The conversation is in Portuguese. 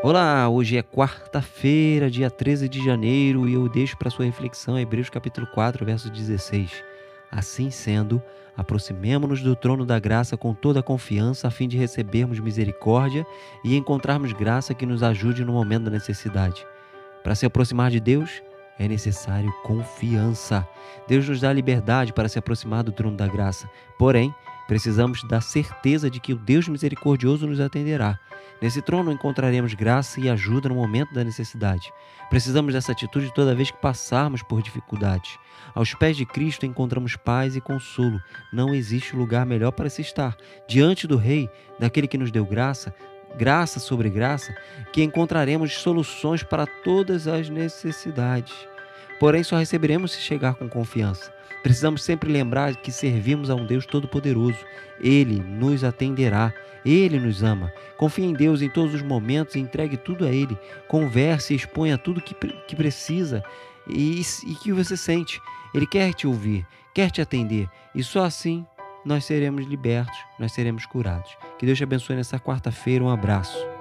Olá, hoje é quarta-feira, dia 13 de janeiro, e eu deixo para sua reflexão Hebreus capítulo 4, verso 16. Assim sendo, aproximemo-nos do trono da graça com toda a confiança, a fim de recebermos misericórdia e encontrarmos graça que nos ajude no momento da necessidade. Para se aproximar de Deus, é necessário confiança. Deus nos dá liberdade para se aproximar do trono da graça. Porém, precisamos da certeza de que o Deus misericordioso nos atenderá. Nesse trono encontraremos graça e ajuda no momento da necessidade. Precisamos dessa atitude toda vez que passarmos por dificuldades. Aos pés de Cristo encontramos paz e consolo. Não existe lugar melhor para se estar. Diante do Rei, daquele que nos deu graça, graça sobre graça, que encontraremos soluções para todas as necessidades. Porém, só receberemos se chegar com confiança. Precisamos sempre lembrar que servimos a um Deus Todo-Poderoso. Ele nos atenderá. Ele nos ama. Confie em Deus em todos os momentos e entregue tudo a Ele. Converse e exponha tudo que, que precisa e, e que você sente. Ele quer te ouvir, quer te atender. E só assim nós seremos libertos, nós seremos curados. Que Deus te abençoe nessa quarta-feira. Um abraço.